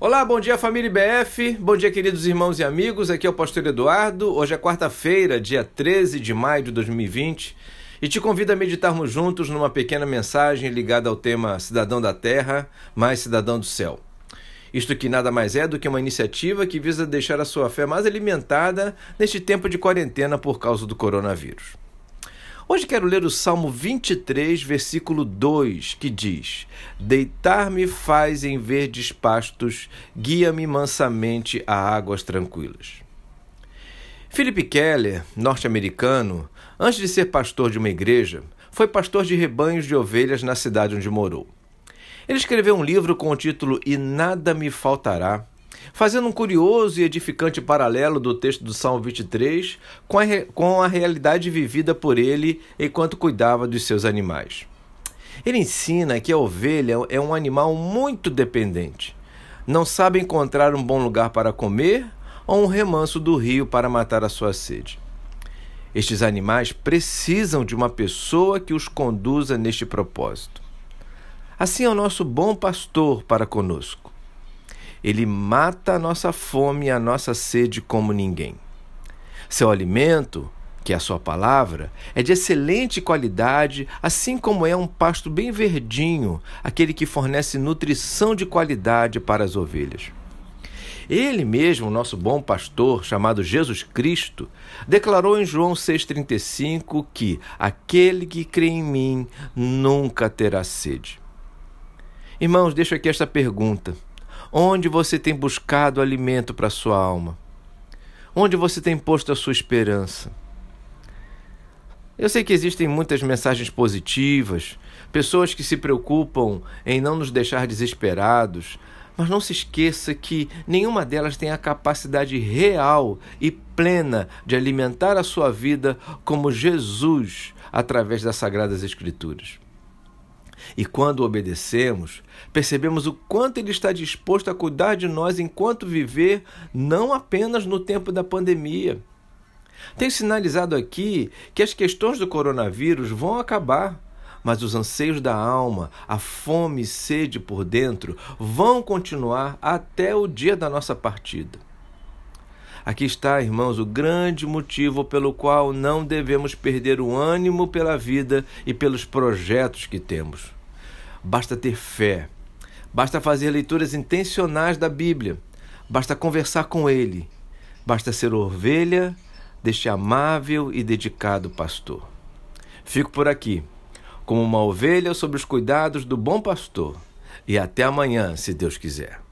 Olá, bom dia família IBF, bom dia queridos irmãos e amigos, aqui é o pastor Eduardo, hoje é quarta-feira, dia 13 de maio de 2020 e te convido a meditarmos juntos numa pequena mensagem ligada ao tema Cidadão da Terra, mais Cidadão do Céu. Isto que nada mais é do que uma iniciativa que visa deixar a sua fé mais alimentada neste tempo de quarentena por causa do coronavírus. Hoje quero ler o Salmo 23, versículo 2, que diz: Deitar-me faz em verdes pastos, guia-me mansamente a águas tranquilas. Philip Keller, norte-americano, antes de ser pastor de uma igreja, foi pastor de rebanhos de ovelhas na cidade onde morou. Ele escreveu um livro com o título E Nada Me Faltará, fazendo um curioso e edificante paralelo do texto do Salmo 23 com a, com a realidade vivida por ele enquanto cuidava dos seus animais. Ele ensina que a ovelha é um animal muito dependente. Não sabe encontrar um bom lugar para comer ou um remanso do rio para matar a sua sede. Estes animais precisam de uma pessoa que os conduza neste propósito. Assim é o nosso bom pastor para conosco. Ele mata a nossa fome e a nossa sede como ninguém. Seu alimento, que é a sua palavra, é de excelente qualidade, assim como é um pasto bem verdinho, aquele que fornece nutrição de qualidade para as ovelhas. Ele mesmo, nosso bom pastor, chamado Jesus Cristo, declarou em João 6,35 que aquele que crê em mim nunca terá sede. Irmãos, deixo aqui esta pergunta. Onde você tem buscado alimento para a sua alma? Onde você tem posto a sua esperança? Eu sei que existem muitas mensagens positivas, pessoas que se preocupam em não nos deixar desesperados, mas não se esqueça que nenhuma delas tem a capacidade real e plena de alimentar a sua vida como Jesus através das Sagradas Escrituras. E quando obedecemos, percebemos o quanto Ele está disposto a cuidar de nós enquanto viver, não apenas no tempo da pandemia. Tenho sinalizado aqui que as questões do coronavírus vão acabar, mas os anseios da alma, a fome e sede por dentro vão continuar até o dia da nossa partida. Aqui está, irmãos, o grande motivo pelo qual não devemos perder o ânimo pela vida e pelos projetos que temos. Basta ter fé, basta fazer leituras intencionais da Bíblia, basta conversar com Ele, basta ser ovelha deste amável e dedicado pastor. Fico por aqui, como uma ovelha sob os cuidados do bom pastor, e até amanhã, se Deus quiser.